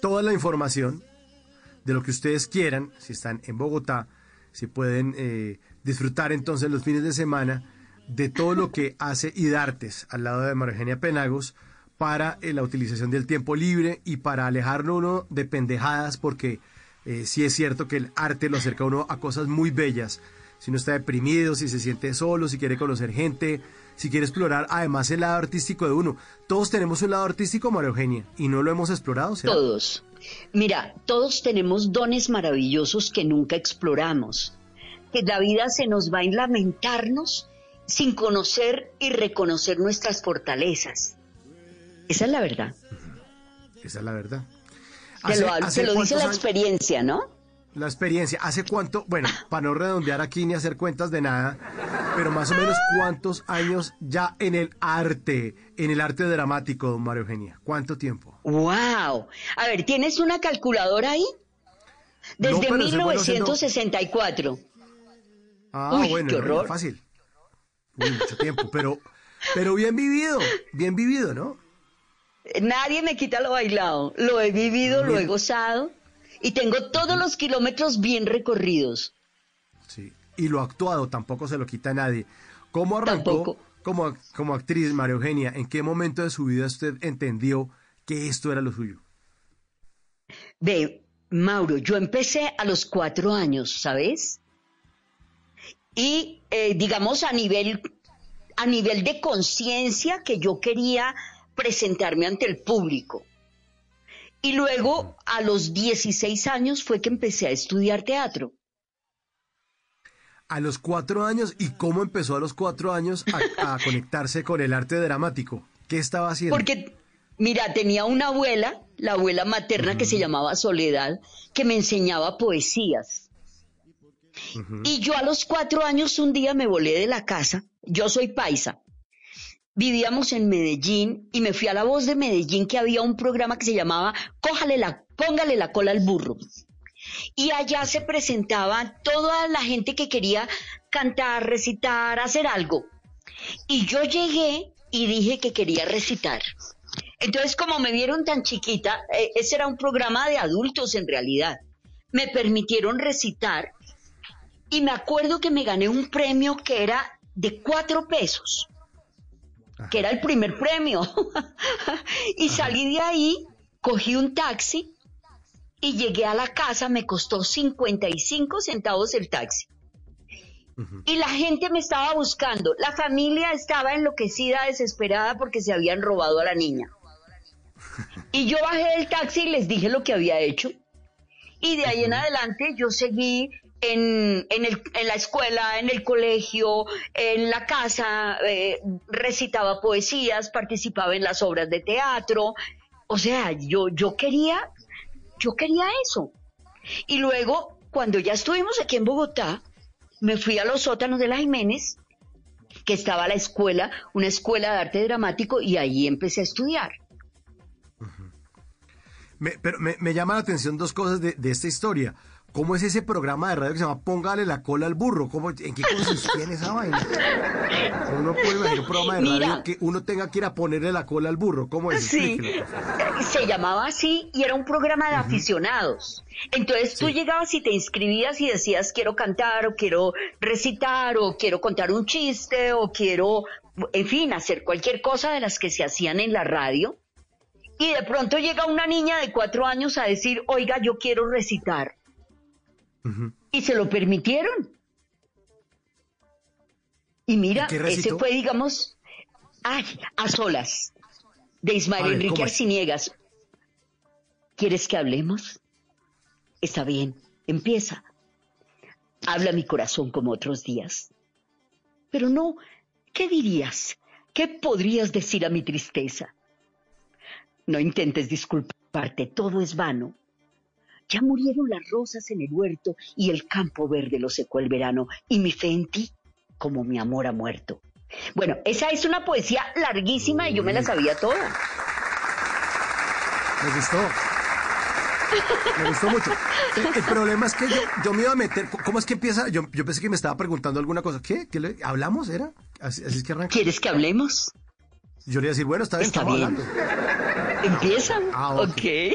toda la información de lo que ustedes quieran, si están en Bogotá, si pueden eh, disfrutar entonces los fines de semana de todo lo que hace IDARTES al lado de María Eugenia Penagos para eh, la utilización del tiempo libre y para alejarlo uno de pendejadas, porque eh, sí es cierto que el arte lo acerca uno a cosas muy bellas. Si uno está deprimido, si se siente solo, si quiere conocer gente, si quiere explorar además el lado artístico de uno. Todos tenemos un lado artístico, María Eugenia, y no lo hemos explorado. Todos. Mira, todos tenemos dones maravillosos que nunca exploramos. Que la vida se nos va a lamentarnos sin conocer y reconocer nuestras fortalezas. Esa es la verdad. Esa es la verdad. Se lo, dice la experiencia, ¿no? La experiencia. ¿Hace cuánto? Bueno, para no redondear aquí ni hacer cuentas de nada, pero más o menos cuántos años ya en el arte, en el arte dramático, don Mario Eugenia. ¿Cuánto tiempo? ¡Wow! A ver, ¿tienes una calculadora ahí? Desde 1964. Ah, bueno, qué horror. fácil. Uy, mucho tiempo, pero, pero bien vivido, bien vivido, ¿no? Nadie me quita lo bailado. Lo he vivido, lo he gozado y tengo todos los kilómetros bien recorridos. Sí, y lo actuado tampoco se lo quita a nadie. ¿Cómo arrancó como, como actriz, María Eugenia? ¿En qué momento de su vida usted entendió que esto era lo suyo? Ve, Mauro, yo empecé a los cuatro años, ¿sabes? Y eh, digamos a nivel, a nivel de conciencia que yo quería presentarme ante el público. Y luego, a los 16 años, fue que empecé a estudiar teatro. A los cuatro años, ¿y cómo empezó a los cuatro años a, conectarse con el arte dramático? ¿Qué estaba haciendo? Porque, mira, tenía una abuela, la abuela materna que se llamaba Soledad, que me enseñaba poesías. Y yo a los cuatro años un día me volé de la casa, yo soy paisa, vivíamos en Medellín y me fui a la voz de Medellín que había un programa que se llamaba Cójale la, póngale la cola al burro. Y allá se presentaba toda la gente que quería cantar, recitar, hacer algo. Y yo llegué y dije que quería recitar. Entonces, como me vieron tan chiquita, eh, ese era un programa de adultos en realidad. Me permitieron recitar y me acuerdo que me gané un premio que era de cuatro pesos que era el primer premio. y salí de ahí, cogí un taxi y llegué a la casa, me costó 55 centavos el taxi. Y la gente me estaba buscando, la familia estaba enloquecida, desesperada porque se habían robado a la niña. Y yo bajé del taxi y les dije lo que había hecho. Y de ahí en adelante yo seguí en, en, el, en, la escuela, en el colegio, en la casa, eh, recitaba poesías, participaba en las obras de teatro. O sea, yo, yo quería, yo quería eso. Y luego, cuando ya estuvimos aquí en Bogotá, me fui a los sótanos de la Jiménez, que estaba la escuela, una escuela de arte dramático, y ahí empecé a estudiar. pero me, me llama la atención dos cosas de, de esta historia. ¿Cómo es ese programa de radio que se llama Póngale la cola al burro? ¿Cómo, ¿En qué consistía en esa vaina? Uno puede imaginar un programa de radio que uno tenga que ir a ponerle la cola al burro. ¿Cómo es? Sí, se llamaba así y era un programa de aficionados. Entonces tú llegabas y te inscribías y decías quiero cantar o quiero recitar o quiero contar un chiste o quiero, en fin, hacer cualquier cosa de las que se hacían en la radio. Y de pronto llega una niña de cuatro años a decir, oiga, yo quiero recitar y se lo permitieron. Y mira, ese fue, digamos, a solas, de Ismael Enrique Arciniegas. ¿Quieres que hablemos? Está bien, empieza. Habla mi corazón como otros días. Pero no, ¿qué dirías? ¿Qué podrías decir a mi tristeza? No intentes disculparte, todo es vano. Ya murieron las rosas en el huerto y el campo verde lo secó el verano y mi fe en ti como mi amor ha muerto. Bueno, esa es una poesía larguísima y yo me la sabía toda. Me gustó. Me gustó mucho. El, problema es que yo, me iba a meter. ¿Cómo es que empieza? Yo, pensé que me estaba preguntando alguna cosa. ¿Qué? ¿Qué le, ¿Hablamos? ¿Era? Así, es que arranca. ¿Quieres que hablemos? Yo le iba a decir, bueno, está bien. Está bien. Empieza. Ah, ok.